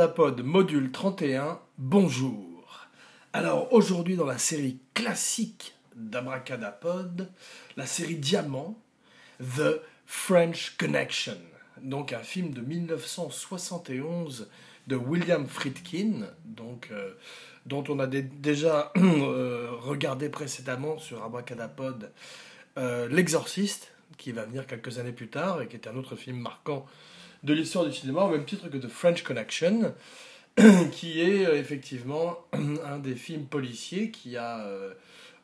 Abracadapod module 31, bonjour. Alors aujourd'hui dans la série classique d'Abracadapod, la série Diamant, The French Connection, donc un film de 1971 de William Friedkin, donc, euh, dont on a déjà euh, regardé précédemment sur Abracadapod euh, L'Exorciste, qui va venir quelques années plus tard et qui est un autre film marquant de l'histoire du cinéma, au même titre que The French Connection, qui est euh, effectivement un des films policiers qui a euh,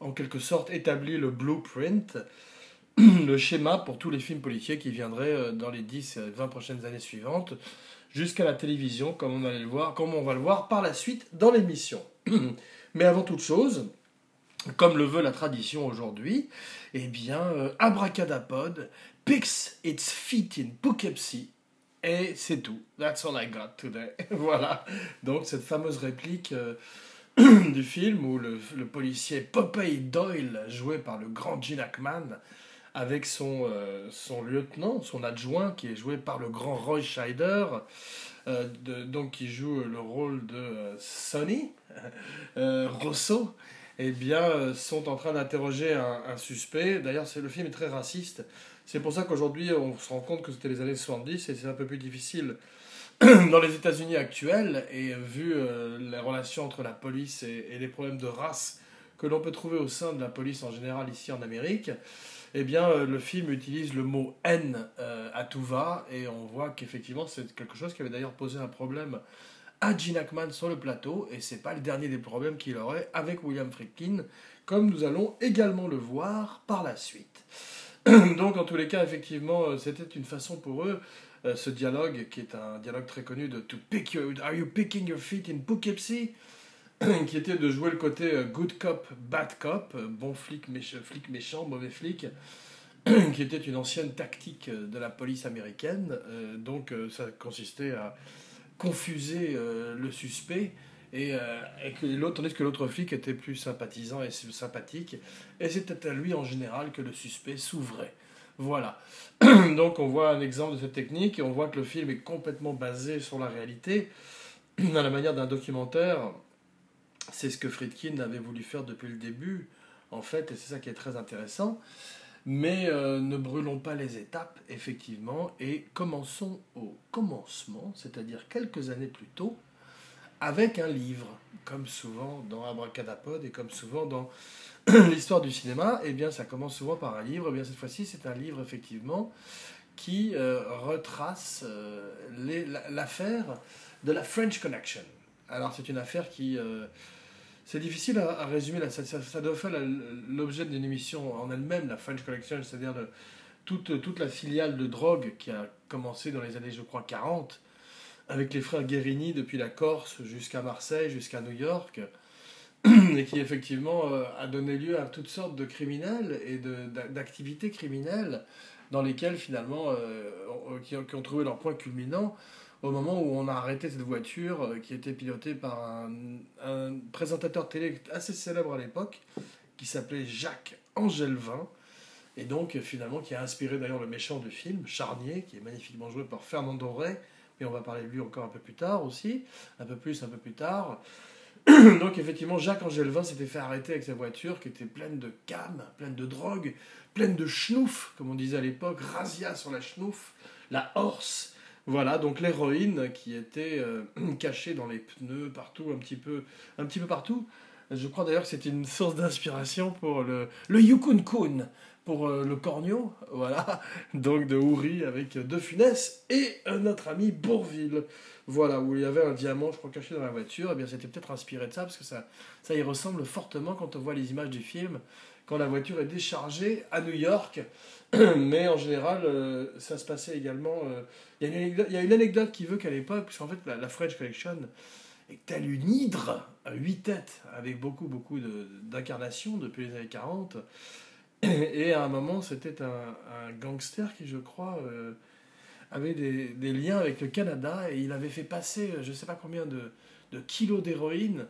en quelque sorte établi le blueprint, le schéma pour tous les films policiers qui viendraient euh, dans les 10 20 prochaines années suivantes, jusqu'à la télévision, comme on, allait le voir, comme on va le voir par la suite dans l'émission. Mais avant toute chose, comme le veut la tradition aujourd'hui, eh bien, Abracadapod picks its feet in Poughkeepsie et c'est tout. That's all I got today. voilà. Donc cette fameuse réplique euh, du film où le, policier Popeye Doyle, joué par le grand Gene Hackman, avec son, euh, son lieutenant, son adjoint, qui est joué par le grand Roy Scheider, euh, donc qui joue le rôle de Sonny Rosso, eh bien, sont en train d'interroger un, un, suspect. D'ailleurs, le film est très raciste. C'est pour ça qu'aujourd'hui, on se rend compte que c'était les années 70 et c'est un peu plus difficile dans les États-Unis actuels. Et vu euh, les relations entre la police et, les problèmes de race que l'on peut trouver au sein de la police en général ici en Amérique, eh bien, euh, le film utilise le mot haine euh, à tout va et on voit qu'effectivement, c'est quelque chose qui avait d'ailleurs posé un problème à Gene Hackman sur le plateau, et c'est pas le dernier des problèmes qu'il aurait avec William Friedkin, comme nous allons également le voir par la suite. Donc, en tous les cas, effectivement, euh, c'était une façon pour eux, euh, ce dialogue, qui est un dialogue très connu de To pick your, Are you picking your feet in Poughkeepsie qui était de jouer le côté euh, good cop, bad cop, bon flic, flic méchant, mauvais flic, qui était une ancienne tactique de la police américaine. donc, ça consistait à confuser le suspect et, euh, et que l'autre, tandis que l'autre flic était plus sympathisant et sympathique. Et c'était à lui en général que le suspect s'ouvrait. Voilà. Donc on voit un exemple de cette technique et on voit que le film est complètement basé sur la réalité, dans la manière d'un documentaire. C'est ce que Friedkin avait voulu faire depuis le début, en fait, et c'est ça qui est très intéressant. Mais euh, ne brûlons pas les étapes, effectivement, et commençons au commencement, c'est-à-dire quelques années plus tôt, avec un livre, comme souvent dans Abracadapod et comme souvent dans l'histoire du cinéma, eh bien ça commence souvent par un livre. Eh bien cette fois-ci, c'est un livre effectivement qui euh, retrace euh, l'affaire de la French Connection. Alors c'est une affaire qui euh, c'est difficile à, résumer. Ça, ça, doit faire l'objet d'une émission en elle-même, la French Connection, c'est-à-dire toute, toute la filiale de drogue qui a commencé dans les années, je crois, 40 avec les frères Guérini depuis la Corse jusqu'à Marseille, jusqu'à New York, et qui effectivement euh, a donné lieu à toutes sortes de criminels et d'activités criminelles dans lesquelles finalement, euh, qui, ont trouvé leur point culminant au moment où on a arrêté cette voiture euh, qui était pilotée par un, un présentateur télé assez célèbre à l'époque, qui s'appelait Jacques Angelvin, et donc finalement qui a inspiré d'ailleurs le méchant du film, Charnier, qui est magnifiquement joué par Fernando Rey, et on va parler de lui encore un peu plus tard aussi, un peu plus, un peu plus tard. Donc effectivement, Jacques Angelvin s'était fait arrêter avec sa voiture qui était pleine de cam, pleine de drogue, pleine de schnouf, comme on disait à l'époque, razzia sur la schnouf, la horse. Voilà, donc l'héroïne qui était euh, cachée dans les pneus partout, un petit peu, un petit peu partout. Je crois d'ailleurs que c'était une source d'inspiration pour le, le Yukon Kun, pour euh, le Cornio, voilà, donc de Houry avec De Funès et notre ami Bourville, voilà, où il y avait un diamant, je crois, caché dans la voiture, et eh bien c'était peut-être inspiré de ça, parce que ça, ça y ressemble fortement quand on voit les images du film, quand la voiture est déchargée à New York, mais en général, euh, ça se passait également... Euh, il y, a une anecdote qui veut qu'à l'époque, puisqu'en fait, la, French Collection est telle une hydre à huit têtes, avec beaucoup, beaucoup d'incarnations depuis les années 40, et à un moment, c'était un, gangster qui, je crois, euh, avait des, liens avec le Canada et il avait fait passer je ne sais pas combien de, de kilos d'héroïne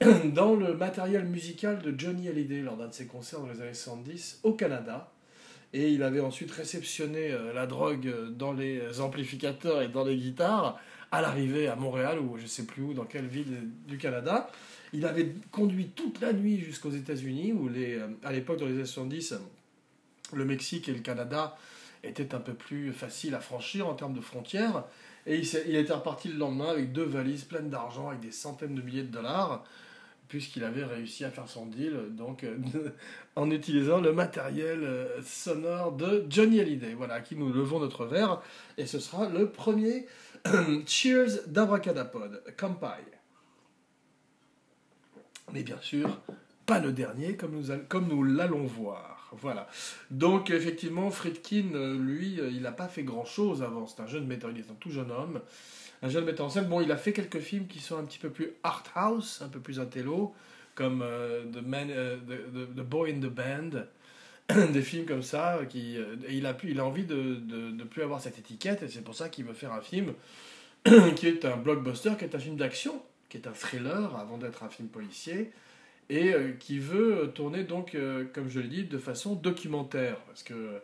dans le matériel musical de Johnny Hallyday lors d'un de ses concerts dans les années 70 au Canada. Et il avait ensuite réceptionné euh, la drogue dans les amplificateurs et dans les guitares à l'arrivée à Montréal ou je ne sais plus où, dans quelle ville du Canada. Il avait conduit toute la nuit jusqu'aux États-Unis où les, euh, à l'époque dans les années 70, le Mexique et le Canada étaient un peu plus faciles à franchir en termes de frontières. Et il, était reparti le lendemain avec deux valises pleines d'argent, avec des centaines de milliers de dollars puisqu'il avait réussi à faire son deal donc euh, en utilisant le matériel euh, sonore de Johnny Hallyday. Voilà, à qui nous levons notre verre et ce sera le premier Cheers d'Abracadapod, Kampai. Mais bien sûr, pas le dernier comme nous, comme l'allons voir. Voilà. Donc effectivement, Friedkin, euh, lui, il n'a pas fait grand-chose avant. C'est un jeune metteur, il est un tout jeune homme un jeune metteur en scène. Bon, il a fait quelques films qui sont un petit peu plus art house, un peu plus intello, comme euh, the, euh, Boy in the Band, des films comme ça. Euh, et il a, pu, il a envie de plus avoir cette étiquette, et c'est pour ça qu'il veut faire un film qui est un blockbuster, qui est un film d'action, qui est un thriller avant d'être un film policier, et qui veut tourner donc, comme je l'ai dit, de façon documentaire. Parce que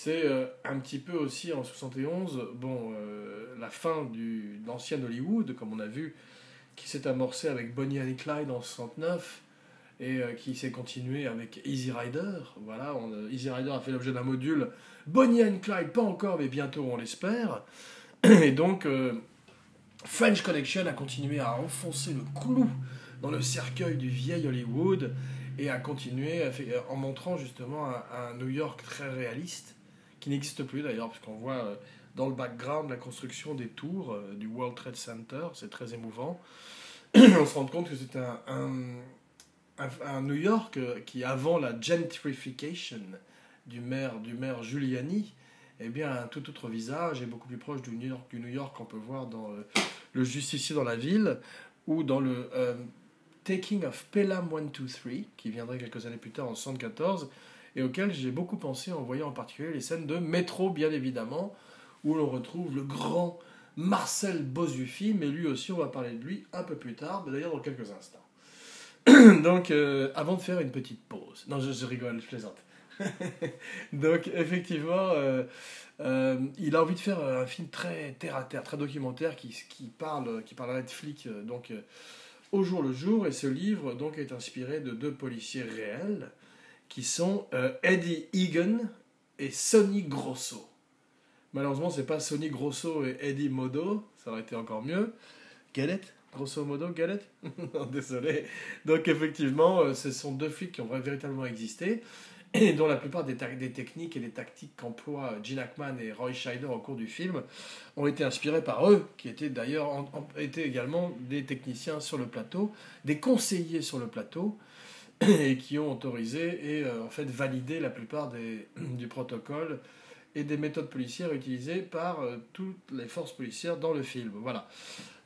c'est euh, un petit peu aussi en 71, bon, euh, la fin du, de l'ancien Hollywood, comme on a vu, qui s'est amorcé avec Bonnie and Clyde en 69 et euh, qui s'est continué avec Easy Rider. Voilà, Easy Rider a fait l'objet d'un module. Bonnie and Clyde, pas encore, mais bientôt, on l'espère. Et donc, French Connection a continué à enfoncer le clou dans le cercueil du vieil Hollywood et a continué en montrant justement un New York très réaliste qui n'existe plus d'ailleurs, puisqu'on voit euh, dans le background la construction des tours euh, du World Trade Center, c'est très émouvant. on se rend compte que c'est un, un, New York euh, qui, avant la gentrification du maire, du maire Giuliani, eh bien, un tout autre visage et beaucoup plus proche du New York, qu'on peut voir dans Le Justicier dans la ville ou dans le Taking of Pelham 123, qui viendrait quelques années plus tard en 1974, et auquel j'ai beaucoup pensé en voyant en particulier les scènes de métro, bien évidemment, où l'on retrouve le grand Marcel Bozufi, mais lui aussi, on va parler de lui un peu plus tard, d'ailleurs dans quelques instants. Donc, euh, avant de faire une petite pause, non, je, rigole, je plaisante. Donc, effectivement, euh, euh, il a envie de faire un film très terre à terre, très documentaire, qui, qui parle, parlerait de flics, donc au jour le jour. Et ce livre, donc, est inspiré de deux policiers réels qui sont euh, Eddie Egan et Sonny Grosso. Malheureusement, c'est pas Sonny Grosso et Eddie Modo, ça aurait été encore mieux. Galette? Grosso modo, Galette? Désolé. Donc, effectivement, euh, ce sont deux flics qui ont véritablement existé et dont la plupart des, techniques et des tactiques qu'emploient Gene Hackman et Roy Scheider au cours du film ont été inspirés par eux, qui étaient d'ailleurs également des techniciens sur le plateau, des conseillers sur le plateau, et qui ont autorisé et euh, en fait validé la plupart des, du protocole et des méthodes policières utilisées par euh, toutes les forces policières dans le film. Voilà.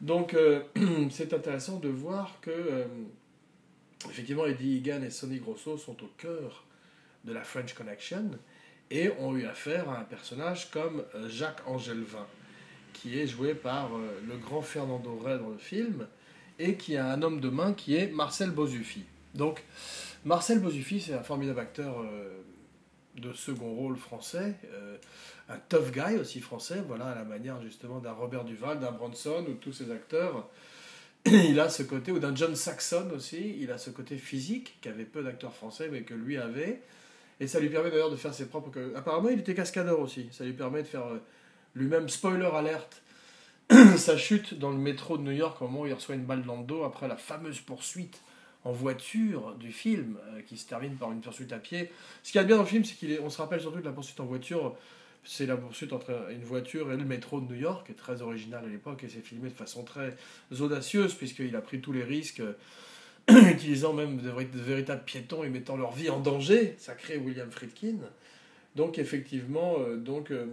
Donc euh, c'est intéressant de voir que effectivement Eddie Egan et Sonny Grosso sont au cœur de la French Connection et ont eu affaire à un personnage comme Jacques Angelvin qui est joué par le grand Fernando Rey dans le film et qui a un homme de main qui est Marcel Bozufi. Donc, Marcel Bozufi, c'est un formidable acteur euh, de second rôle français, euh, un tough guy aussi français, voilà, à la manière justement d'un Robert Duval, d'un Bronson ou tous ces acteurs. Il a ce côté, ou d'un John Saxon aussi, il a ce côté physique qu'avaient peu d'acteurs français, mais que lui avait. Et ça lui permet d'ailleurs de faire ses propres. Apparemment, il était cascadeur aussi. Ça lui permet de faire euh, lui-même, spoiler alerte, sa chute dans le métro de New York au moment où il reçoit une balle dans le dos après la fameuse poursuite en voiture du film, euh, qui se termine par une poursuite à pied. Ce qui est bien dans le film, c'est qu'on se rappelle surtout de la poursuite en voiture. C'est la poursuite entre une voiture et le métro de New York, qui est très original à l'époque, et c'est filmé de façon très audacieuse, puisqu'il a pris tous les risques, utilisant même de, véritables piétons et mettant leur vie en danger. Ça crée William Friedkin. Donc effectivement, euh, donc, euh,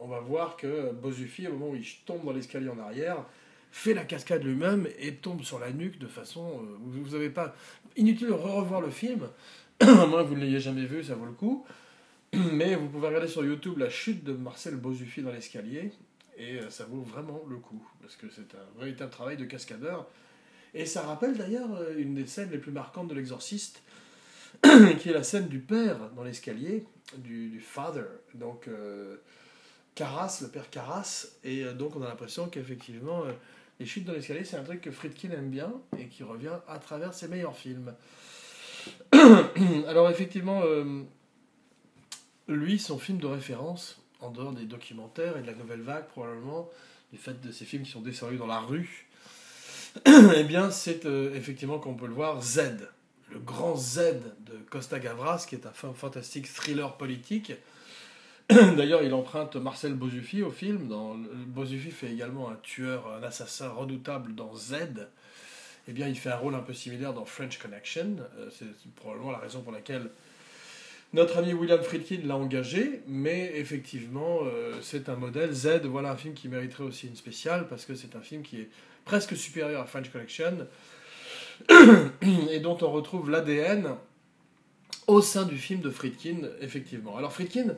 on va voir que Bozufi, au moment où il tombe dans l'escalier en arrière, fait la cascade lui-même et tombe sur la nuque de façon. Euh, vous pas. Inutile de revoir le film, à moins que vous ne l'ayez jamais vu, ça vaut le coup. Mais vous pouvez regarder sur YouTube la chute de Marcel Bozufi dans l'escalier, et ça vaut vraiment le coup, parce que c'est un véritable travail de cascadeur. Et ça rappelle d'ailleurs une des scènes les plus marquantes de l'exorciste, qui est la scène du père dans l'escalier, du, father, donc euh, le père Carras, et euh, donc on a l'impression qu'effectivement, euh, les chutes dans l'escalier, c'est un truc que Friedkin aime bien et qui revient à travers ses meilleurs films. Alors effectivement, lui, son film de référence, en dehors des documentaires et de la nouvelle vague probablement, du fait de ces films qui sont descendus dans la rue, eh bien c'est effectivement qu'on peut le voir, Z le grand Z de Costa Gavras, qui est un fantastique thriller politique. D'ailleurs, il emprunte Marcel Bozufi au film. Dans, Bozufi fait également un tueur, un assassin redoutable dans Z. Eh bien, il fait un rôle un peu similaire dans French Connection. Euh, c'est probablement la raison pour laquelle notre ami William Friedkin l'a engagé. Mais effectivement, euh, c'est un modèle. Z, voilà un film qui mériterait aussi une spéciale, parce que c'est un film qui est presque supérieur à French Connection et dont on retrouve l'ADN au sein du film de Friedkin, effectivement. Alors Friedkin,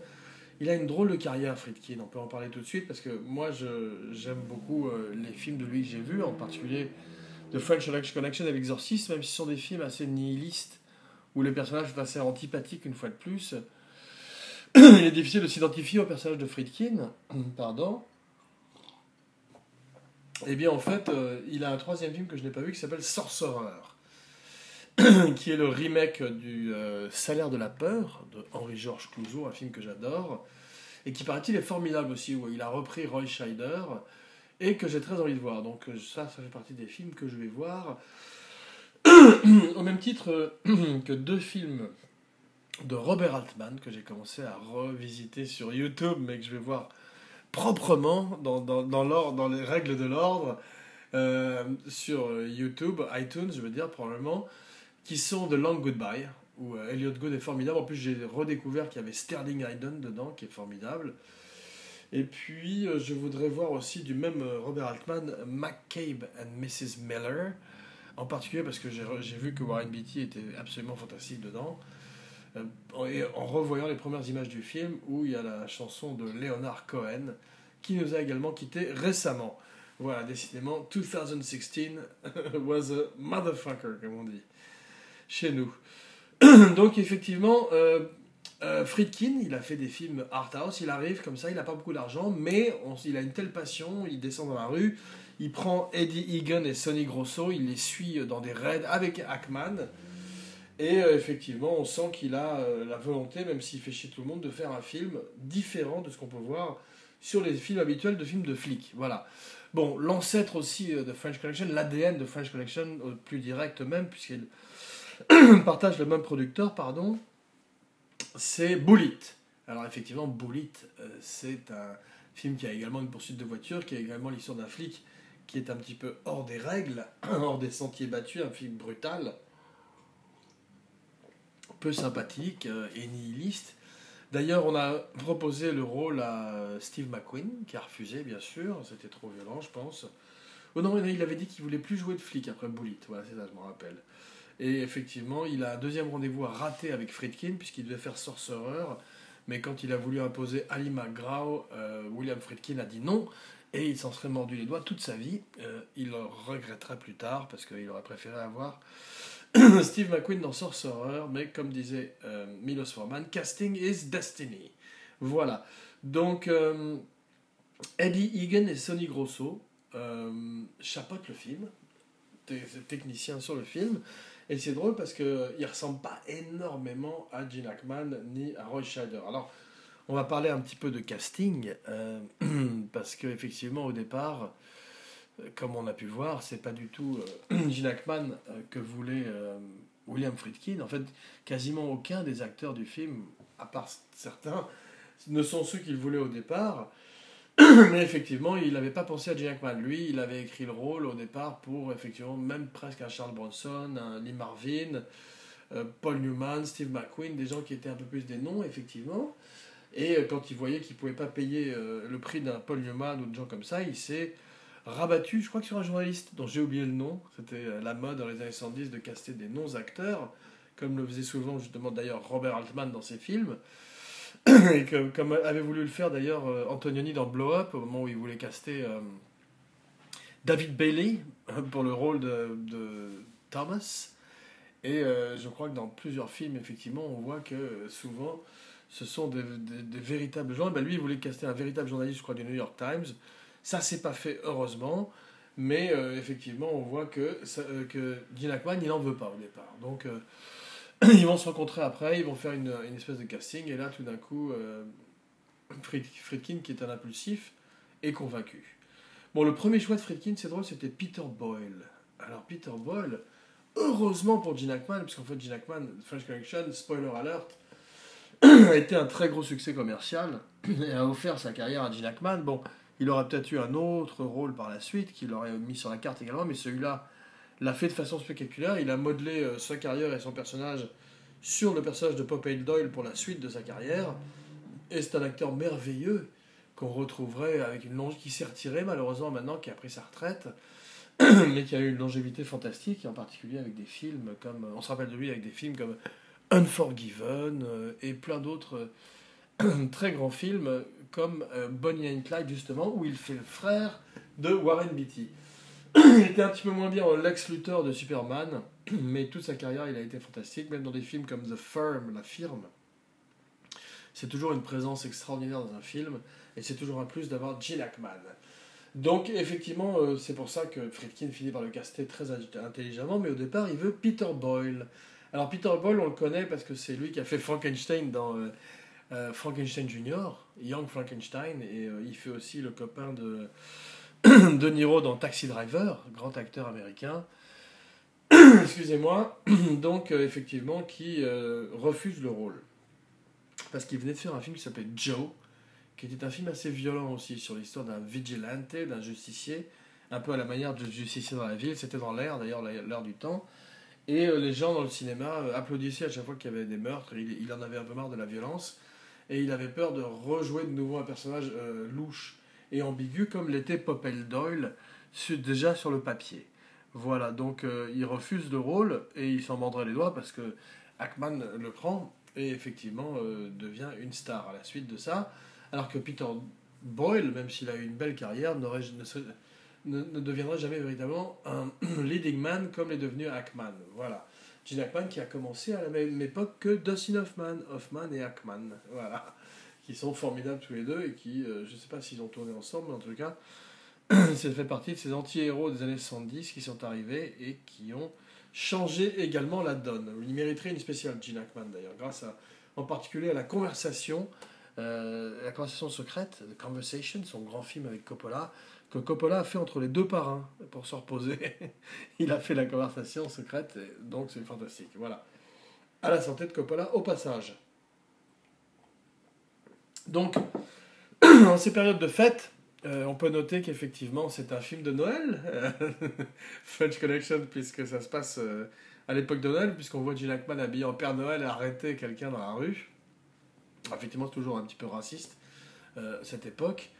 il a une drôle de carrière, Friedkin, on peut en parler tout de suite, parce que moi j'aime beaucoup euh, les films de lui que j'ai vus, en particulier de French Connection et l'Exorciste, même si ce sont des films assez nihilistes, où les personnages sont assez antipathiques une fois de plus. il est difficile de s'identifier au personnage de Friedkin, pardon. Eh bien, en fait, euh, il a un troisième film que je n'ai pas vu qui s'appelle Sorcerer, qui est le remake du euh, Salaire de la peur de Henri-Georges Clouzot, un film que j'adore, et qui, paraît-il, est formidable aussi, où il a repris Roy Scheider, et que j'ai très envie de voir. Donc, euh, ça, ça fait partie des films que je vais voir. Au même titre que deux films de Robert Altman que j'ai commencé à revisiter sur YouTube, mais que je vais voir proprement dans, dans, dans, dans les règles de l'ordre euh, sur YouTube, iTunes, je veux dire, probablement, qui sont de Long Goodbye, où euh, Elliot Good est formidable. En plus, j'ai redécouvert qu'il y avait Sterling Hayden dedans, qui est formidable. Et puis, euh, je voudrais voir aussi du même Robert Altman, McCabe and Mrs. Miller, en particulier parce que j'ai vu que Warren Beatty était absolument fantastique dedans. Euh, et en revoyant les premières images du film où il y a la chanson de Leonard Cohen qui nous a également quitté récemment. Voilà, décidément, 2016 was a motherfucker, comme on dit, chez nous. Donc, effectivement, euh, euh, Friedkin, il a fait des films art house, il arrive comme ça, il n'a pas beaucoup d'argent, mais il a une telle passion, il descend dans la rue, il prend Eddie Egan et Sonny Grosso, il les suit dans des raids avec Ackman. Et euh, effectivement, on sent qu'il a euh, la volonté, même s'il fait chier tout le monde, de faire un film différent de ce qu'on peut voir sur les films habituels de films de flics. Voilà. Bon, l'ancêtre aussi euh, de French Connection, l'ADN de French Connection, plus direct même, puisqu'il partage le même producteur, pardon, c'est Bullet. Alors effectivement, Bullet, c'est un film qui a également une poursuite de voiture, qui a également l'histoire d'un flic qui est un petit peu hors des règles, hors des sentiers battus, un film brutal peu sympathique euh, et nihiliste. D'ailleurs, on a proposé le rôle à Steve McQueen, qui a refusé, bien sûr. C'était trop violent, je pense. Oh non, il avait dit qu'il voulait plus jouer de flic après Bullet. Voilà, c'est ça, je me rappelle. Et effectivement, il a un deuxième rendez-vous à rater avec Friedkin, puisqu'il devait faire Sorcerer. Mais quand il a voulu imposer Ali McGraw, euh, William Friedkin a dit non. Et il s'en serait mordu les doigts toute sa vie. Euh, il le regretterait plus tard, parce qu'il aurait préféré avoir Steve McQueen dans Sorcerer, mais comme disait euh, Milos Forman, casting is destiny. Voilà. Donc, euh, Eddie Egan et Sonny Grosso euh, chapotent le film, technicien sur le film, et c'est drôle parce qu'ils ne ressemblent pas énormément à Gene Hackman ni à Roy Scheider. Alors, on va parler un petit peu de casting, parce qu'effectivement, au départ, comme on a pu voir, c'est pas du tout euh, Gene Hackman euh, que voulait euh, William Friedkin. En fait, quasiment aucun des acteurs du film, à part certains, ne sont ceux qu'il voulait au départ. Mais effectivement, il n'avait pas pensé à Gene Hackman. Lui, il avait écrit le rôle au départ pour, effectivement, même presque un Charles Bronson, un Lee Marvin, Paul Newman, Steve McQueen, des gens qui étaient un peu plus des noms, effectivement. Et quand il voyait qu'il ne pouvait pas payer le prix d'un Paul Newman ou de gens comme ça, il s'est rabattu, je crois que sur un journaliste dont j'ai oublié le nom, c'était euh, la mode dans les années 70 de caster des non-acteurs, comme le faisait souvent justement d'ailleurs Robert Altman dans ses films. et comme avait voulu le faire d'ailleurs euh, Antonioni dans Blow Up, au moment où il voulait caster euh, David Bailey pour le rôle de, Thomas. Et je crois que dans plusieurs films, effectivement, on voit que souvent, ce sont des, véritables gens. Ben, lui, il voulait caster un véritable journaliste, je crois, du New York Times. Ça, c'est pas fait, heureusement. Mais euh, effectivement, on voit que, ça- euh, que Gene Hackman, il n'en veut pas au départ. Donc, euh, ils vont se rencontrer après, ils vont faire une, espèce de casting. Et là, tout d'un coup, Fried- Friedkin, qui est un impulsif, est convaincu. Bon, le premier choix de Friedkin, c'est drôle, c'était Peter Boyle. Alors, Peter Boyle, heureusement pour Gene Hackman, puisqu'en fait, Gene Hackman, French Connection, spoiler alert, a été un très gros succès commercial et a offert sa carrière à Gene Hackman. Bon, il aurait peut-être eu un autre rôle par la suite qu'il aurait mis sur la carte également, mais celui-là l'a fait de façon spectaculaire. Il a modelé euh, sa carrière et son personnage sur le personnage de Pop Hale Doyle pour la suite de sa carrière. Et c'est un acteur merveilleux qu'on retrouverait avec une longe qui s'est retiré malheureusement maintenant, qui a pris sa retraite, mais qui a eu une longévité fantastique, en particulier avec des films comme, on se rappelle de lui avec des films comme Unforgiven euh, et plein d'autres euh, très grands films euh, comme euh, Bonnie and Clyde justement, où il fait le frère de Warren Beatty. il était un petit peu moins bien en Lex Luthor de Superman, mais toute sa carrière il a été fantastique, même dans des films comme The Firm, La Firme. C'est toujours une présence extraordinaire dans un film, et c'est toujours un plus d'avoir Gene Hackman. Donc effectivement, euh, c'est pour ça que Friedkin finit par le caster très intelligemment, mais au départ, il veut Peter Boyle. Alors Peter Boyle, on le connaît parce que c'est lui qui a fait Frankenstein dans euh, euh, Frankenstein Junior, Young Frankenstein, et euh, il fait aussi le copain de De Niro dans Taxi Driver, grand acteur américain. Excusez-moi, donc euh, effectivement qui refuse le rôle parce qu'il venait de faire un film qui s'appelait Joe, qui était un film assez violent aussi sur l'histoire d'un vigilante, d'un justicier, un peu à la manière du justicier dans la ville. C'était dans l'air d'ailleurs, l'air du temps. Et les gens dans le cinéma applaudissaient à chaque fois qu'il y avait des meurtres. Il, il en avait un peu marre de la violence. Et il avait peur de rejouer de nouveau un personnage euh, louche et ambigu comme l'était Popple Doyle déjà sur le papier. Voilà, donc euh, il refuse le rôle et il s'en mordrait les doigts parce que Hackman le prend et effectivement euh, devient une star à la suite de ça. Alors que Peter Boyle, même s'il a eu une belle carrière, ne, serait- ne- ne deviendra jamais véritablement un leading man comme l'est devenu Hackman. Voilà. Gene Hackman qui a commencé à la même époque que Dustin Hoffman, Hoffman et Hackman. Voilà. Qui sont formidables tous les deux et qui, euh, je ne sais pas s'ils ont tourné ensemble, mais en tout cas, ça fait partie de ces anti-héros des années 70 qui sont arrivés et qui ont changé également la donne. Il mériterait une spéciale, Gene Hackman d'ailleurs, grâce en particulier à la conversation, euh, la conversation secrète, The Conversation, son grand film avec Coppola, que Coppola a fait entre les deux parrains pour se reposer. Il a fait la conversation secrète, donc c'est fantastique. Voilà. À la santé de Coppola au passage. Donc, en ces périodes de fête, euh, on peut noter qu'effectivement c'est un film de Noël, French Connection, puisque ça se passe euh, à l'époque de Noël, puisqu'on voit Gene Hackman habillé en Père Noël arrêter quelqu'un dans la rue. Effectivement, c'est toujours un petit peu raciste, euh, cette époque,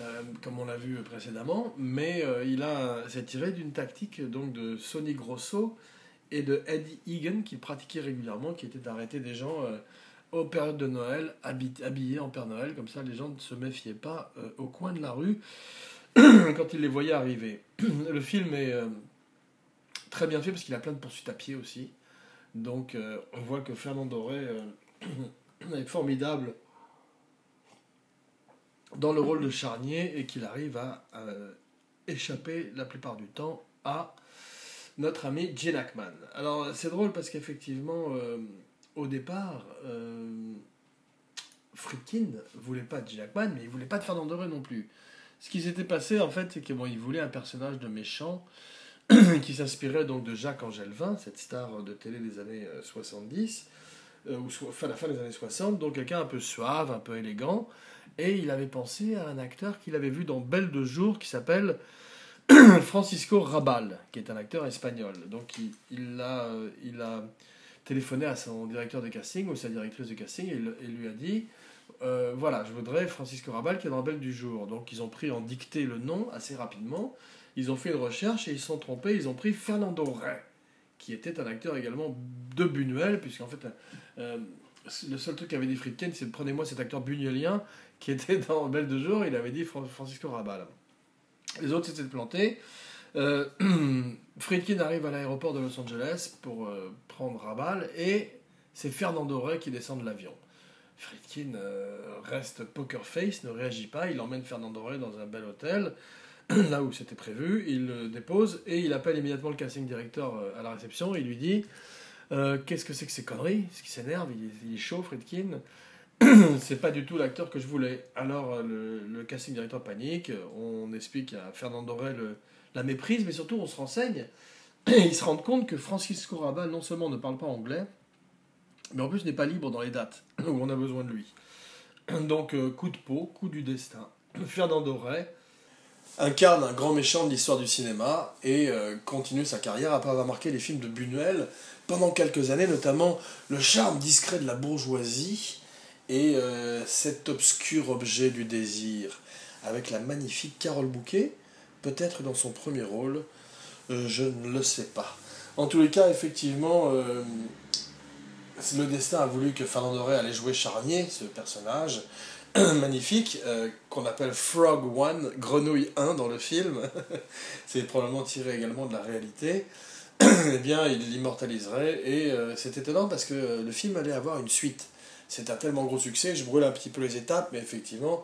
euh, comme on l'a vu précédemment, mais euh, il a c'est tiré d'une tactique donc de Sonny Grosso et de Eddie Egan qui pratiquait régulièrement, qui était d'arrêter des gens euh, aux périodes de Noël habi- habillés en Père Noël, comme ça les gens ne se méfiaient pas euh, au coin de la rue quand ils les voyaient arriver. Le film est très bien fait parce qu'il a plein de poursuites à pied aussi. Donc on voit que Fernand Doré est formidable dans le rôle de charnier et qu'il arrive à euh, échapper la plupart du temps à notre ami Gene Hackman. Alors c'est drôle parce qu'effectivement, euh, au départ, euh, Friedkin voulait pas Gene Hackman, mais il voulait pas de Fernand Doré non plus. Ce qui s'était passé en fait, c'est qu'il bon, voulait un personnage de méchant qui s'inspirait donc de Jacques Angelvin, cette star de télé des années euh, 70, euh, ou so- fin, la fin des années 60, donc quelqu'un un peu suave, un peu élégant. Et il avait pensé à un acteur qu'il avait vu dans Belle de jour qui s'appelle Francisco Rabal, qui est un acteur espagnol. Donc il, a, euh, il a téléphoné à son directeur de casting ou sa directrice de casting et, lui a dit euh, voilà, je voudrais Francisco Rabal qui est dans Belle du jour. Donc ils ont pris en dictée le nom assez rapidement. Ils ont fait une recherche et ils se sont trompés. Ils ont pris Fernando Rey, qui était un acteur également de Buñuel, puisqu'en fait, euh, le seul truc qu'avait dit Friedkin, c'est prenez-moi cet acteur bugnolien qui était dans Belle de jour, il avait dit Francisco Rabal. Les autres s'étaient plantés. Euh, Friedkin arrive à l'aéroport de Los Angeles pour euh, prendre Rabal et c'est Fernando Rey qui descend de l'avion. Friedkin euh, reste poker face, ne réagit pas, il emmène Fernando Rey dans un bel hôtel, là où c'était prévu, il le dépose et il appelle immédiatement le casting director à la réception et il lui dit Qu'est-ce que c'est que ces conneries? Ce qui s'énerve, il, est chaud, Friedkin. c'est pas du tout l'acteur que je voulais. Alors le, casting director panique, on explique à Fernando Rey le, la méprise, mais surtout on se renseigne et ils se rendent compte que Francisco Rabat non seulement ne parle pas anglais, mais en plus n'est pas libre dans les dates où on a besoin de lui. Donc euh, coup de peau, coup du destin. Fernando Rey incarne un grand méchant de l'histoire du cinéma et euh, continue sa carrière après avoir marqué les films de Buñuel pendant quelques années, notamment Le charme discret de la bourgeoisie et euh, Cet obscur objet du désir, avec la magnifique Carole Bouquet, peut-être dans son premier rôle, euh, je ne le sais pas. En tous les cas, effectivement, euh, le destin a voulu que Fernando Rey allait jouer Charnier, ce personnage magnifique, qu'on appelle Frog One, Grenouille 1 dans le film. C'est probablement tiré également de la réalité. eh bien, il l'immortaliserait, et c'est étonnant parce que le film allait avoir une suite. C'est un tellement gros succès, je brûle un petit peu les étapes, mais effectivement,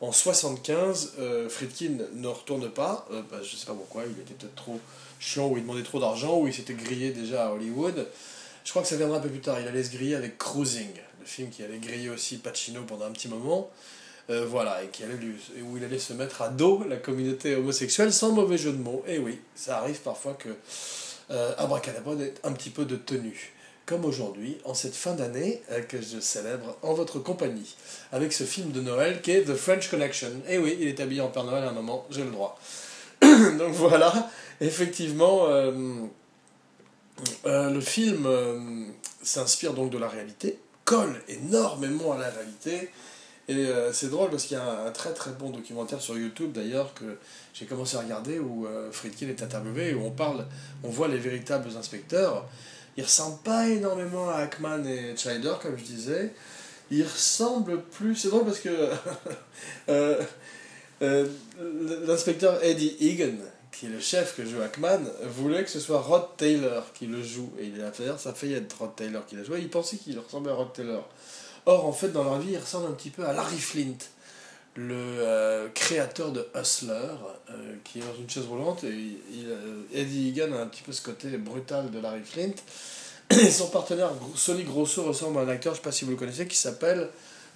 en 75, euh, Friedkin ne retourne pas, euh, bah, je ne sais pas pourquoi, il était trop chiant, ou il demandait trop d'argent, ou il s'était grillé déjà à Hollywood. Je crois que ça viendra un peu plus tard, il allait se griller avec Cruising, le film qui allait griller aussi Pacino pendant un petit moment. Euh, voilà, et qui allait où il allait se mettre à dos la communauté homosexuelle sans mauvais jeu de mots. Et oui, ça arrive parfois que euh, Abracadabra ait un petit peu de tenue comme aujourd'hui, en cette fin d'année euh, que je célèbre en votre compagnie, avec ce film de Noël qui est The French Connection. Et eh oui, il est habillé en Père Noël à un moment, j'ai le droit. Donc voilà, effectivement, euh, euh, le film s'inspire donc de la réalité, colle énormément à la réalité. Et c'est drôle parce qu'il y a un, très très bon documentaire sur YouTube d'ailleurs que j'ai commencé à regarder où Friedkin est interviewé où on parle, on voit les véritables inspecteurs il ressemble pas énormément à Ackman et Chider, comme je disais. Il ressemble plus. C'est drôle parce que euh, euh, l'inspecteur Eddie Egan, qui est le chef que joue Ackman, voulait que ce soit Rod Taylor qui le joue. Et il a fait ça fait être Rod Taylor qui l'a joué. Il pensait qu'il ressemblait à Rod Taylor. Or, en fait, dans leur vie, il ressemble un petit peu à Larry Flint, le euh, créateur de Hustler, qui est dans une chaise roulante. Et il, Eddie Egan a un petit peu ce côté brutal de Larry Flint. Son partenaire Sonny Grosso ressemble à un acteur, je ne sais pas si vous le connaissez, qui s'appelle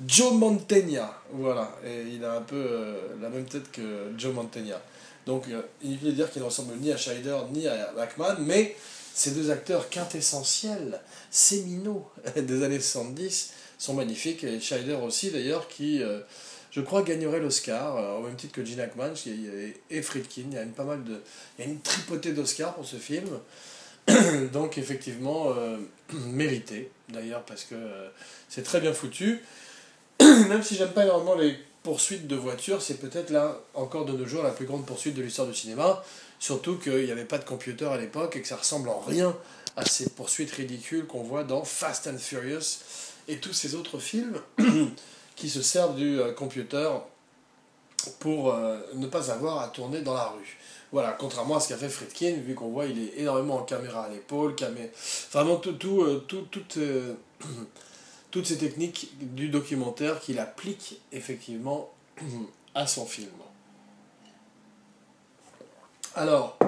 Joe Mantegna. Voilà, et il a un peu euh, la même tête que Joe Mantegna. Donc euh, il veut dire qu'il ne ressemble ni à Scheider ni à Ackman, mais ces deux acteurs quintessentiels, séminaux des années 70 sont magnifiques. Et Scheider aussi d'ailleurs, qui euh, je crois gagnerait l'Oscar, au même titre que Gene Hackman et Friedkin. Il y a une, pas mal de, il y a une tripotée d'Oscars pour ce film. Donc effectivement, euh, mérité d'ailleurs parce que euh, c'est très bien foutu. Même si j'aime pas énormément les poursuites de voitures, c'est peut-être là encore de nos jours la plus grande poursuite de l'histoire du cinéma. Surtout qu'il n'y avait pas de computer à l'époque et que ça ressemble en rien à ces poursuites ridicules qu'on voit dans Fast and Furious et tous ces autres films qui se servent du euh, computer pour ne pas avoir à tourner dans la rue. Voilà, contrairement à ce qu'a fait Friedkin, vu qu'on voit il est énormément en caméra à l'épaule, camé... vraiment tout, tout, euh, tout, euh, toutes ces techniques du documentaire qu'il applique effectivement à son film. Alors,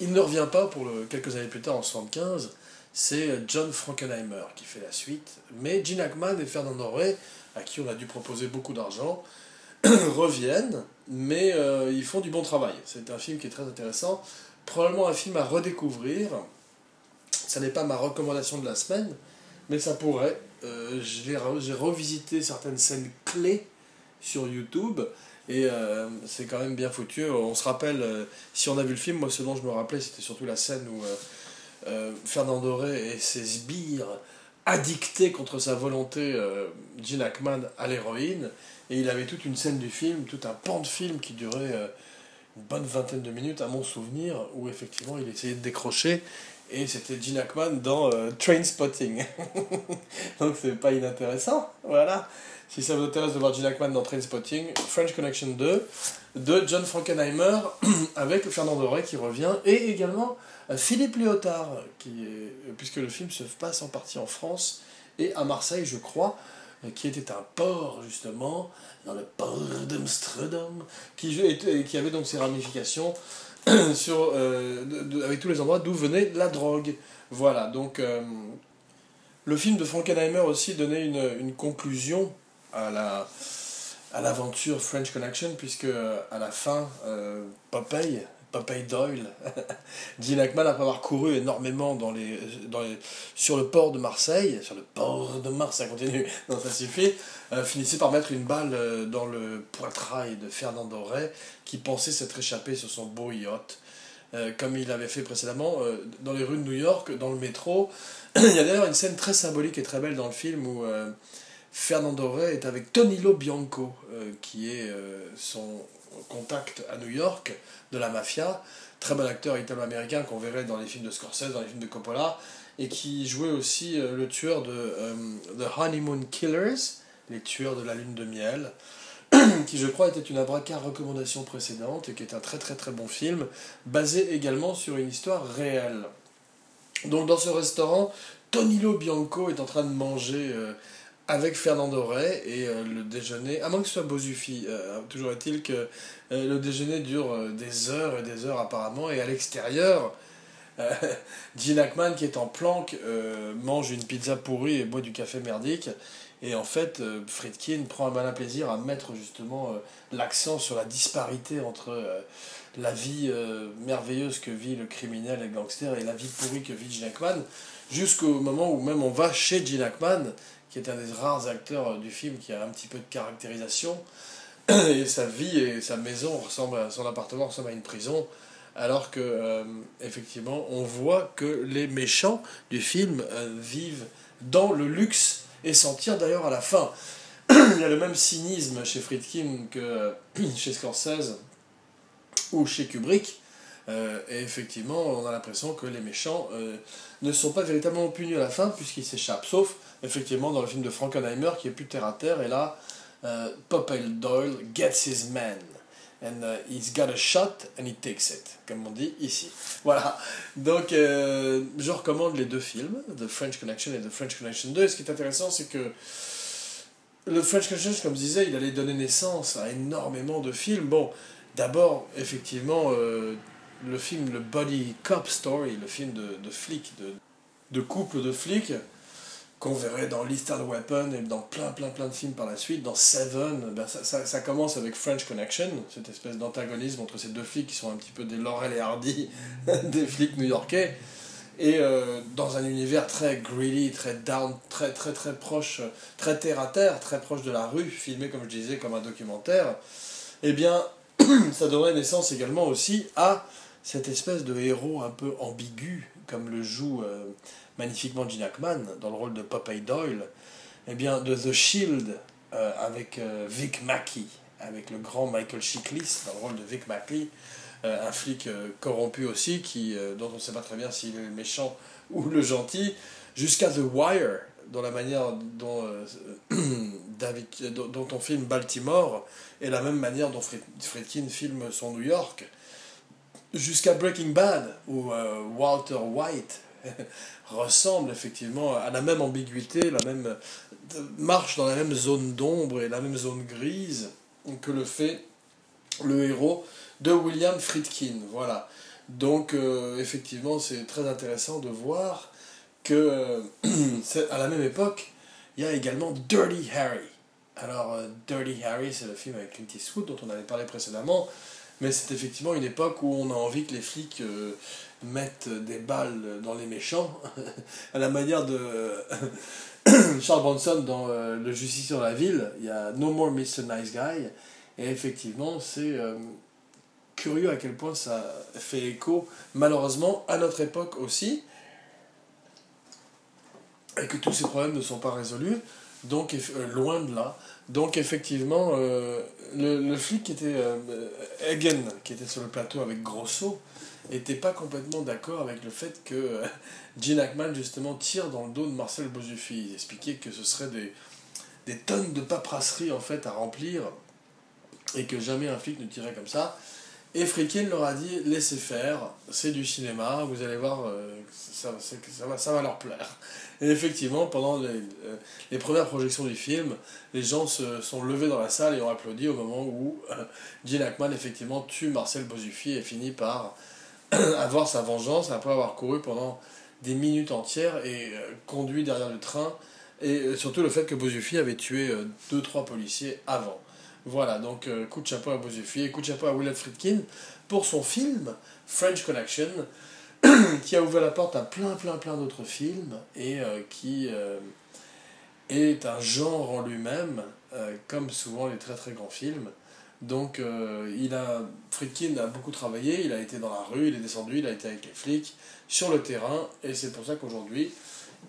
il ne revient pas pour le, quelques années plus tard, en 1975, c'est John Frankenheimer qui fait la suite, mais Gene Hackman et Fernando Rey, à qui on a dû proposer beaucoup d'argent, reviennent, mais euh, ils font du bon travail. C'est un film qui est très intéressant. Probablement un film à redécouvrir. Ça n'est pas ma recommandation de la semaine, mais ça pourrait. Euh, j'ai revisité certaines scènes clés sur YouTube et euh, c'est quand même bien foutu. On se rappelle, si on a vu le film, moi ce dont je me rappelais, c'était surtout la scène où Fernand Doré et ses sbires addictés contre sa volonté Gene Hackman à l'héroïne et il avait toute une scène du film, tout un pan de film qui durait euh, une bonne vingtaine de minutes, à mon souvenir, où effectivement il essayait de décrocher et c'était Gene Hackman dans euh, Train Spotting. Donc c'est pas inintéressant, voilà. Si ça vous intéresse de voir Gene Hackman dans Train Spotting, French Connection 2, de John Frankenheimer, avec Fernand Doré qui revient, et également euh, Philippe Léotard, est, puisque le film se passe en partie en France, et à Marseille, je crois, euh, qui était un port, justement, dans le port d'Amsterdam, qui, qui avait donc ses ramifications euh, avec tous les endroits d'où venait la drogue. Voilà, donc euh, le film de Frankenheimer aussi donnait une, conclusion à la à l'aventure French Connection, puisque à la fin, Popeye, Popeye Doyle, Gene Hackman, après avoir couru énormément dans les, dans les, sur le port de Marseille, sur le port de Marseille, ça continue, non, ça suffit, euh, finissait par mettre une balle euh, dans le poitrail de Fernando Rey, qui pensait s'être échappé sur son beau yacht. Euh, comme il avait fait précédemment dans les rues de New York, dans le métro. il y a d'ailleurs une scène très symbolique et très belle dans le film où Fernando Rey est avec Tonilo Bianco, qui est son contact à New York de la mafia, très bon acteur italo-américain qu'on verrait dans les films de Scorsese, dans les films de Coppola, et qui jouait aussi euh, le tueur de euh, The Honeymoon Killers, les tueurs de la lune de miel, qui je crois était une abraca recommandation précédente et qui est un très très très bon film, basé également sur une histoire réelle. Donc dans ce restaurant, Tonilo Bianco est en train de manger euh, avec Fernando Rey et euh, le déjeuner, à moins que ce soit euh, toujours est-il que euh, le déjeuner dure des heures et des heures apparemment, et à l'extérieur, Gene Hackman qui est en planque mange une pizza pourrie et boit du café merdique, et en fait Friedkin prend un malin plaisir à mettre justement l'accent sur la disparité entre la vie merveilleuse que vit le criminel et le gangster et la vie pourrie que vit Gene Hackman, jusqu'au moment où même on va chez Gene Hackman, qui est un des rares acteurs du film qui a un petit peu de caractérisation. Et sa vie et sa maison ressemblent à, son appartement ressemble à une prison. Alors que, euh, effectivement, on voit que les méchants du film euh, vivent dans le luxe et s'en tirent d'ailleurs à la fin. Il y a le même cynisme chez Friedkin que euh, chez Scorsese ou chez Kubrick. et effectivement, on a l'impression que les méchants ne sont pas véritablement punis à la fin puisqu'ils s'échappent. Sauf effectivement dans le film de Frankenheimer qui est plus terre à terre et là euh, Popeye Doyle gets his man. And uh, he's got a shot and he takes it comme on dit ici. Voilà. Donc euh, je recommande les deux films The French Connection et The French Connection 2 et ce qui est intéressant c'est que le French Connection comme je disais il allait donner naissance à énormément de films. Bon d'abord effectivement euh, le film le Body Cop Story le film de, de flics de, de couple de flics qu'on verrait dans Lethal Weapon et dans plein plein plein de films par la suite, dans Seven, ben ça, commence avec French Connection, cette espèce d'antagonisme entre ces deux flics qui sont un petit peu des Laurel et Hardy des flics new-yorkais, et euh, dans un univers très greedy, très down, très très très proche, très terre à terre, très proche de la rue, filmé comme je disais comme un documentaire, eh bien ça donnerait naissance également aussi à cette espèce de héros un peu ambigu, comme le joue... Euh, magnifiquement Gene Hackman dans le rôle de Popeye Doyle, eh bien de The Shield euh, avec euh, Vic Mackey, avec le grand Michael Chiklis dans le rôle de Vic Mackey, euh, un flic corrompu aussi, qui, dont on ne sait pas très bien s'il est le méchant ou le gentil, jusqu'à The Wire, dans la manière dont, David, dont, on filme Baltimore, et la même manière dont Friedkin filme son New York, jusqu'à Breaking Bad, où Walter White ressemble effectivement à la même ambiguïté, la même marche dans la même zone d'ombre et la même zone grise que le fait le héros de William Friedkin. Voilà. Donc euh, effectivement, c'est très intéressant de voir que euh, à la même époque, il y a également Dirty Harry. Alors euh, Dirty Harry, c'est le film avec Clint Eastwood dont on avait parlé précédemment, mais c'est effectivement une époque où on a envie que les flics mettent des balles dans les méchants, à la manière de Charles Bronson dans euh, Le Justice sur la ville, il y a No More Mr. Nice Guy, et effectivement c'est euh, curieux à quel point ça fait écho, malheureusement, à notre époque aussi, et que tous ces problèmes ne sont pas résolus. Donc, loin de là. Donc, effectivement, le, flic qui était. Hagen, qui était sur le plateau avec Grosso, n'était pas complètement d'accord avec le fait que Gene Hackman, justement, tire dans le dos de Marcel Bozufi. Il expliquait que ce serait des, des tonnes de paperasserie, en fait, à remplir et que jamais un flic ne tirait comme ça. Et Friedkin leur a dit laissez faire, c'est du cinéma, vous allez voir, euh, ça, va, leur plaire. Et effectivement, pendant les, euh, les, premières projections du film, les gens se sont levés dans la salle et ont applaudi au moment où euh, Gene effectivement tue Marcel Bozufi et finit par avoir sa vengeance après avoir couru pendant des minutes entières et conduit derrière le train. Et surtout le fait que Bozufi avait tué deux, trois policiers avant. Voilà, donc euh, coup de chapeau à Bozufi et coup de chapeau à Willard Friedkin pour son film French Connection, qui a ouvert la porte à plein, plein, plein d'autres films et euh, qui euh, est un genre en lui-même, comme souvent les très très grands films. Donc, il a, Friedkin a beaucoup travaillé, il a été dans la rue, il est descendu, il a été avec les flics, sur le terrain, et c'est pour ça qu'aujourd'hui,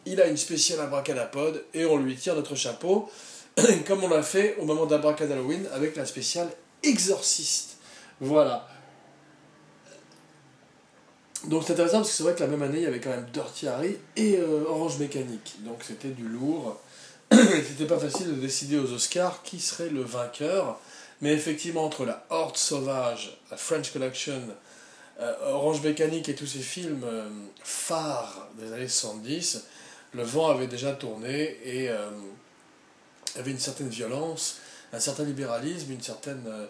il a une spéciale abracadapod et on lui tire notre chapeau. comme on l'a fait au moment d'Abracad Halloween avec la spéciale Exorciste. Voilà. Donc c'est intéressant parce que c'est vrai que la même année, il y avait quand même Dirty Harry et euh, Orange Mécanique. Donc c'était du lourd. c'était pas facile de décider aux Oscars qui serait le vainqueur. Mais effectivement, entre la Horde Sauvage, la French Collection, euh, Orange Mécanique et tous ces films euh, phares des années 70, le vent avait déjà tourné et il y avait une certaine violence, un certain libéralisme, une certaine euh,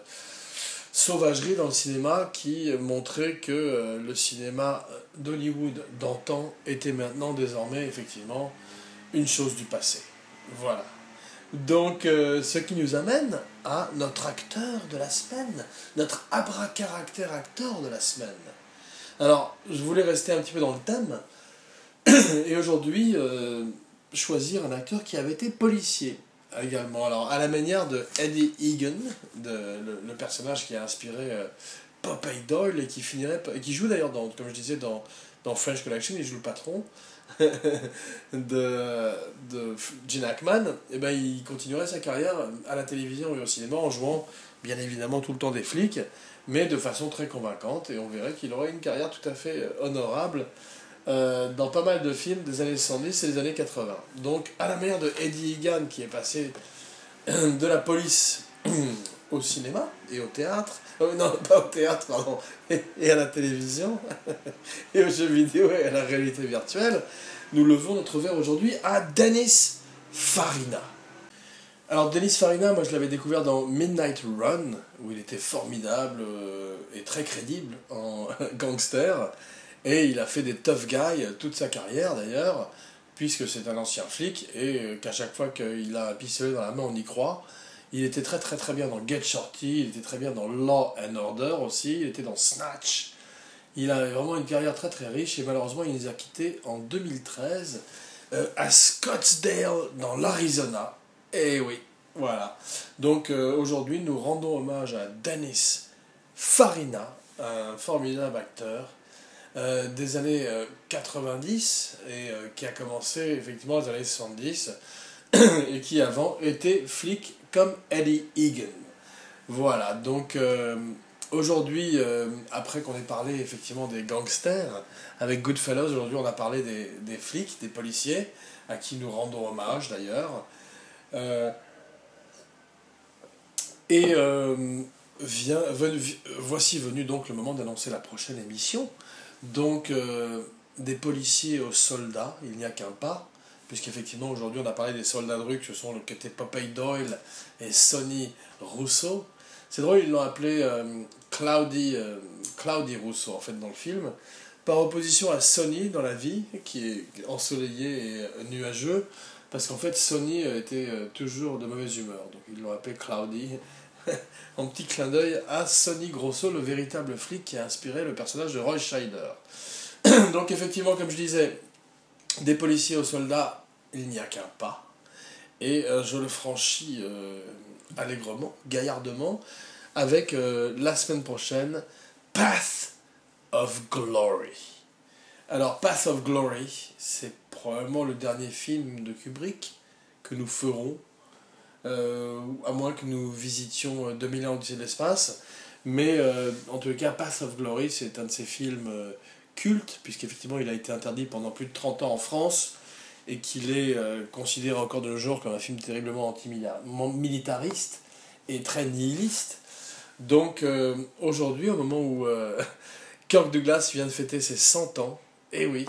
sauvagerie dans le cinéma qui montrait que euh, le cinéma d'Hollywood d'antan était maintenant désormais effectivement une chose du passé. Voilà. Donc, euh, ce qui nous amène à notre acteur de la semaine, notre abracaractère acteur de la semaine. Alors, je voulais rester un petit peu dans le thème, et aujourd'hui, choisir un acteur qui avait été policier également. Alors, à la manière de Eddie Egan, de, le, personnage qui a inspiré euh, Popeye Doyle et qui finirait qui joue d'ailleurs dans comme je disais dans, dans French Collection il joue le patron de, de Gene Hackman et eh ben il continuerait sa carrière à la télévision et au cinéma en jouant bien évidemment tout le temps des flics mais de façon très convaincante et on verrait qu'il aurait une carrière tout à fait euh, honorable euh, dans pas mal de films des années 70 et des années 80. Donc, à la manière de Eddie Egan, qui est passé de la police au cinéma et au théâtre, euh, non, pas au théâtre, pardon, et, à la télévision, et aux jeux vidéo et à la réalité virtuelle, nous levons notre verre aujourd'hui à Dennis Farina. Alors Dennis Farina, moi je l'avais découvert dans Midnight Run, où il était formidable euh, et très crédible en gangster. Et il a fait des tough guys toute sa carrière d'ailleurs, puisque c'est un ancien flic et qu'à chaque fois qu'il a un pistolet dans la main, on y croit. Il était très très très bien dans Get Shorty, il était très bien dans Law and Order aussi, il était dans Snatch. Il a vraiment une carrière très très riche et malheureusement il nous a quittés en 2013 euh, à Scottsdale dans l'Arizona. Et oui, voilà. Donc euh, aujourd'hui nous rendons hommage à Dennis Farina, un formidable acteur euh, des années 90 euh, et euh, qui a commencé effectivement dans les années 70 et qui avant était flic comme Eddie Egan. Voilà, donc aujourd'hui, après qu'on ait parlé effectivement des gangsters avec Goodfellas, aujourd'hui on a parlé des, des, flics, des policiers, à qui nous rendons hommage d'ailleurs. et vient, voici venu donc le moment d'annoncer la prochaine émission. Donc, euh, des policiers aux soldats, il n'y a qu'un pas, puisqu'effectivement aujourd'hui on a parlé des soldats de rue, que ce sont le côté Popeye Doyle et Sonny Rousseau. C'est drôle, ils l'ont appelé euh, Cloudy, euh, Cloudy Rousseau en fait dans le film, par opposition à Sonny dans la vie, qui est ensoleillé et nuageux, parce qu'en fait Sonny était toujours de mauvaise humeur, donc ils l'ont appelé Cloudy en petit clin d'œil à Sonny Grosso, le véritable flic qui a inspiré le personnage de Roy Scheider. Donc effectivement, comme je disais, des policiers aux soldats, il n'y a qu'un pas. Et euh, je le franchis euh, allègrement, gaillardement, avec euh, la semaine prochaine, Path of Glory. Alors, Path of Glory, c'est probablement le dernier film de Kubrick que nous ferons, à moins que nous visitions 2000 ans au-dessus de l'espace. Mais en tout cas, Path of Glory, c'est un de ces films culte, puisqu'effectivement il a été interdit pendant plus de 30 ans en France, et qu'il est euh, considéré encore de nos jours comme un film terriblement anti-militariste et très nihiliste. Donc euh, aujourd'hui, au moment où euh, Kirk Douglas vient de fêter ses 100 ans, et eh oui,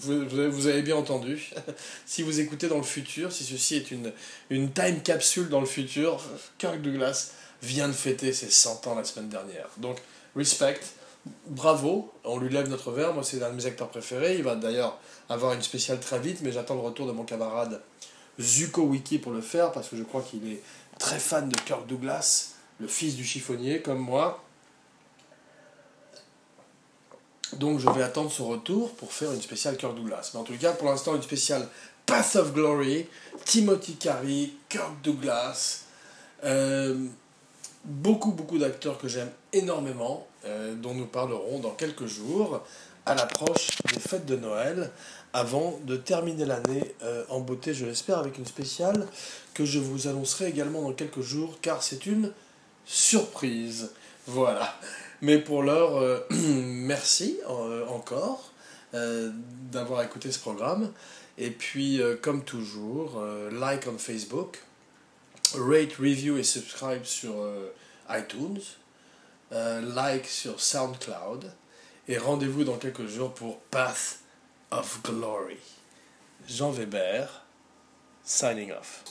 vous, vous, avez bien entendu, si vous écoutez dans le futur, si ceci est une, une time capsule dans le futur, Kirk Douglas vient de fêter ses 100 ans la semaine dernière. Donc, respect. Bravo, on lui lève notre verre, moi c'est un de mes acteurs préférés, il va d'ailleurs avoir une spéciale très vite, mais j'attends le retour de mon camarade Zuko Wiki pour le faire, parce que je crois qu'il est très fan de Kirk Douglas, le fils du chiffonnier, comme moi. Donc je vais attendre son retour pour faire une spéciale Kirk Douglas. Mais en tout cas, pour l'instant, une spéciale Path of Glory, Timothy Carey, Kirk Douglas. Euh, beaucoup, beaucoup d'acteurs que j'aime énormément, euh, dont nous parlerons dans quelques jours, à l'approche des fêtes de Noël, avant de terminer l'année euh, en beauté, je l'espère, avec une spéciale que je vous annoncerai également dans quelques jours, car c'est une surprise. Voilà. Mais pour l'heure, euh, merci encore d'avoir écouté ce programme. Et puis, comme toujours, like on Facebook, rate, review et subscribe sur euh, iTunes, euh, like sur SoundCloud, et rendez-vous dans quelques jours pour Path of Glory. Jean Weber, signing off.